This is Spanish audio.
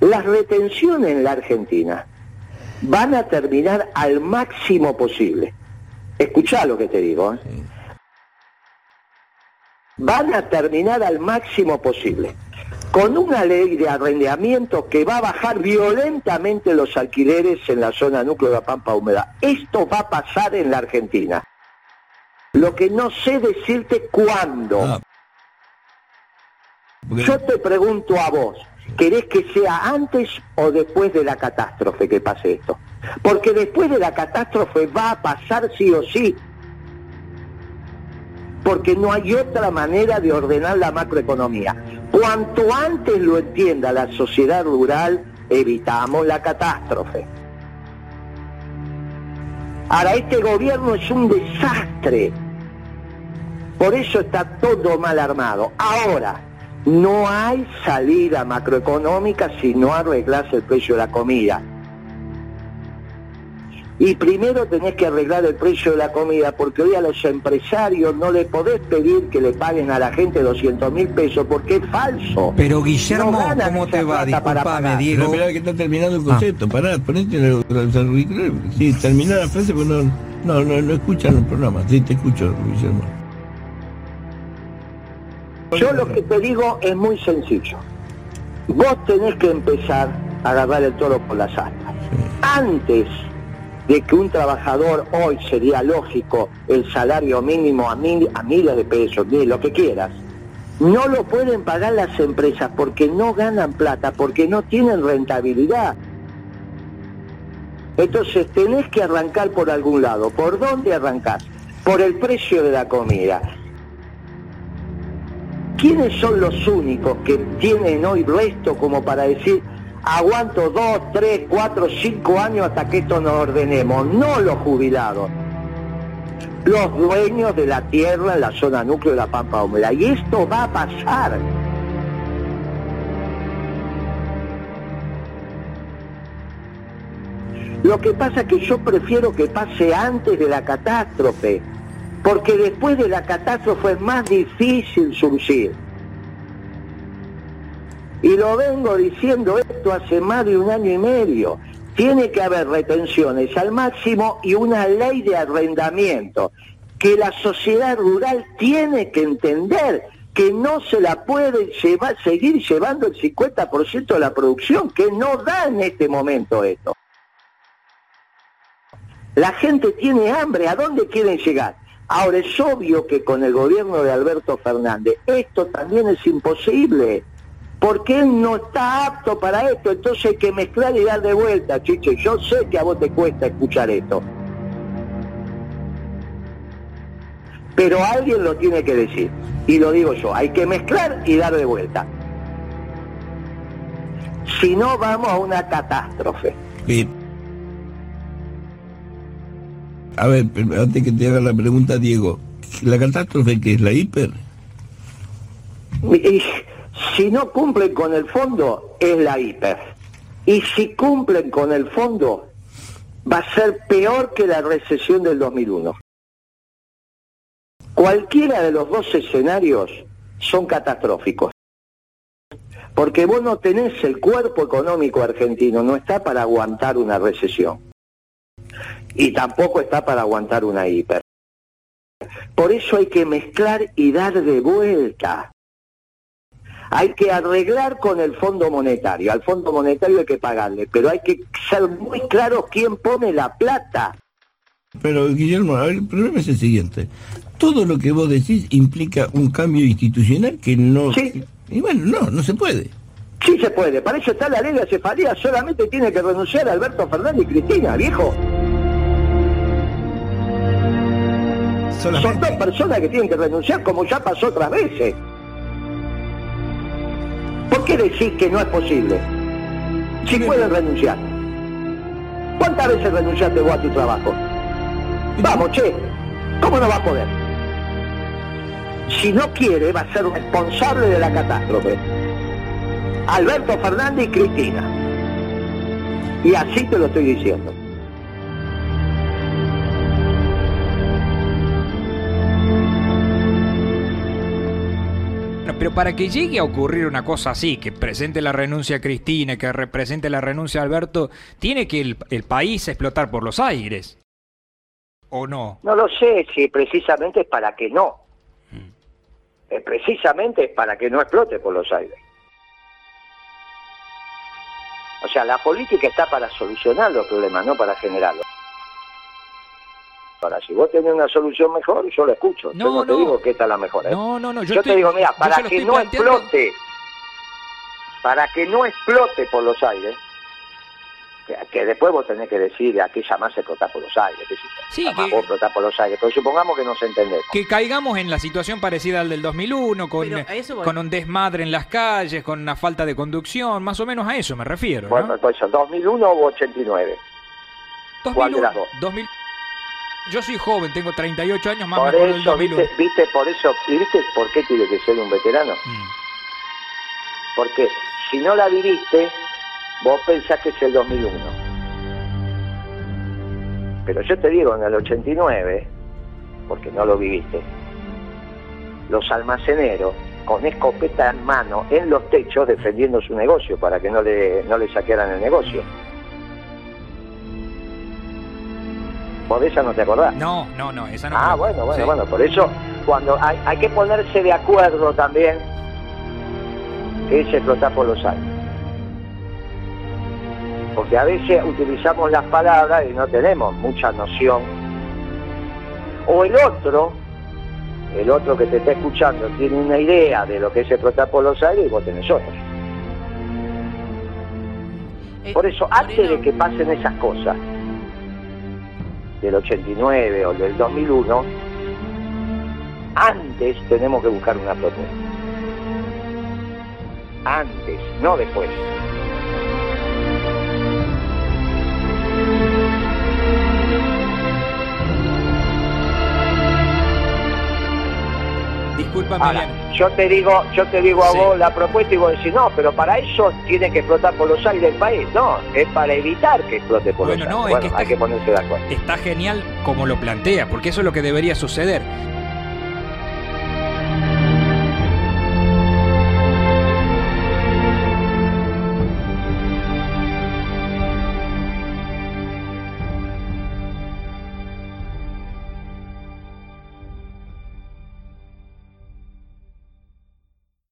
Las retenciones en la Argentina van a terminar al máximo posible. Escuchá lo que te digo. ¿eh? Van a terminar al máximo posible. Con una ley de arrendamiento que va a bajar violentamente los alquileres en la zona núcleo de la Pampa Húmeda. Esto va a pasar en la Argentina. Lo que no sé decirte cuándo. Ah. Porque- Yo te pregunto a vos, ¿querés que sea antes o después de la catástrofe que pase esto? Porque después de la catástrofe va a pasar sí o sí. Porque no hay otra manera de ordenar la macroeconomía. Cuanto antes lo entienda la sociedad rural, evitamos la catástrofe. Ahora, este gobierno es un desastre. Por eso está todo mal armado. Ahora, no hay salida macroeconómica si no arreglas el precio de la comida. Y primero tenés que arreglar el precio de la comida, porque hoy a los empresarios no le podés pedir que le paguen a la gente 200 mil pesos, porque es falso. Pero Guillermo, No ¿cómo te va? Disculpame, pagar. Diego. No, esperá que está terminando el concepto. Pará, ponete en el. Sí, termina la frase, pero no, no, no, no escuchan el programa. Sí, te escucho, Guillermo. Yo lo que te digo es muy sencillo. Vos tenés que empezar a agarrar el toro por las astas. Antes de que un trabajador hoy sería lógico el salario mínimo a, mil, a miles de pesos, mil, lo que quieras, no lo pueden pagar las empresas porque no ganan plata, porque no tienen rentabilidad. Entonces tenés que arrancar por algún lado. ¿Por dónde arrancás? Por el precio de la comida. ¿Quiénes son los únicos que tienen hoy resto como para decir aguanto dos, tres, cuatro, cinco años hasta que esto nos ordenemos? No los jubilados. Los dueños de la tierra en la zona núcleo de la Pampa Húmeda. Y esto va a pasar. Lo que pasa es que yo prefiero que pase antes de la catástrofe, porque después de la catástrofe es más difícil surgir. Y lo vengo diciendo esto hace más de un año y medio. Tiene que haber retenciones al máximo y una ley de arrendamiento que la sociedad rural tiene que entender que no se la puede llevar, seguir llevando el 50% de la producción, que no da en este momento esto. La gente tiene hambre, ¿a dónde quieren llegar? Ahora es obvio que con el gobierno de Alberto Fernández esto también es imposible, porque él no está apto para esto, entonces hay que mezclar y dar de vuelta, Chiche. Yo sé que a vos te cuesta escuchar esto. Pero alguien lo tiene que decir, y lo digo yo, hay que mezclar y dar de vuelta. Si no, vamos a una catástrofe. A ver, antes que te haga la pregunta, Diego, ¿la catástrofe que es la hiper? Si no cumplen con el fondo, es la hiper. Y si cumplen con el fondo, va a ser peor que la recesión del 2001. Cualquiera de los dos escenarios son catastróficos. Porque vos no tenés el cuerpo económico argentino, no está para aguantar una recesión. Y tampoco está para aguantar una hiper. Por eso hay que mezclar y dar de vuelta. Hay que arreglar con el Fondo Monetario. Al Fondo Monetario hay que pagarle, pero hay que ser muy claro quién pone la plata. Pero, Guillermo, a ver, el problema es el siguiente. Todo lo que vos decís implica un cambio institucional que no... Sí. Y bueno, no, no se puede. Sí se puede, para eso está la ley de cefalía, solamente tiene que renunciar Alberto Fernández y Cristina, viejo. Son dos personas que tienen que renunciar como ya pasó otras veces. ¿Por qué decís que no es posible? Si pueden renunciar. ¿Cuántas veces renunciaste vos a tu trabajo? Vamos, che, ¿cómo no va a poder? Si no quiere, va a ser responsable de la catástrofe. Alberto Fernández y Cristina. Y así te lo estoy diciendo. Pero para que llegue a ocurrir una cosa así, que presente la renuncia a Cristina, que represente la renuncia a Alberto, tiene que el, el país explotar por los aires. ¿O no? No lo sé si precisamente es para que no. Eh, precisamente es para que no explote por los aires. O sea, la política está para solucionar los problemas, no para generarlos. Ahora, si vos tenés una solución mejor, yo la escucho. No, yo no, te no. digo que esta es la mejor. ¿eh? No, no, no. Yo, Yo, te digo, mira, para que no planteando- explote, para que no explote por los aires, que, que después vos tenés que decir a qué llamarse explotar por los aires, sé yo. Sí, que- vos explotar por los aires, pero supongamos que nos entendemos. Que caigamos en la situación parecida al del 2001, con, con un desmadre en las calles, con una falta de conducción, más o menos a eso me refiero. ¿no? Bueno, pues eso, 2001 u 89. ¿cuál de las dos? 2000 Yo soy joven, tengo 38 años, más Por me del eso, 2001. viste, viste, por eso, ¿y viste por qué tiene que ser un veterano? Mm. Porque si no la viviste, vos pensás que es el 2001. Pero yo te digo, en el 89, porque no lo viviste, los almaceneros con escopeta en mano en los techos defendiendo su negocio para que no le, no le saquearan el negocio. ¿Vos de esa no te acordás? No, no, no, esa no. Ah, me- bueno, bueno, sí. bueno, por eso cuando hay, hay que ponerse de acuerdo también que es explotar por los aires. Porque a veces utilizamos las palabras y no tenemos mucha noción. O el otro, el otro que te está escuchando tiene una idea de lo que es los aires y vos tenés otra. Eh, Por eso, antes de que pasen esas cosas, del 89 o del 2001, antes tenemos que buscar una propuesta. Antes, no después. Discúlpame, Ahora, bien. yo te digo, yo te digo a Sí. vos la propuesta y vos decís, no, pero para eso tiene que explotar por los aires del país. No, es para evitar que explote por Bueno, los no, aires. es Bueno, que está- hay que ponerse de acuerdo. Está genial como lo plantea, porque eso es lo que debería suceder.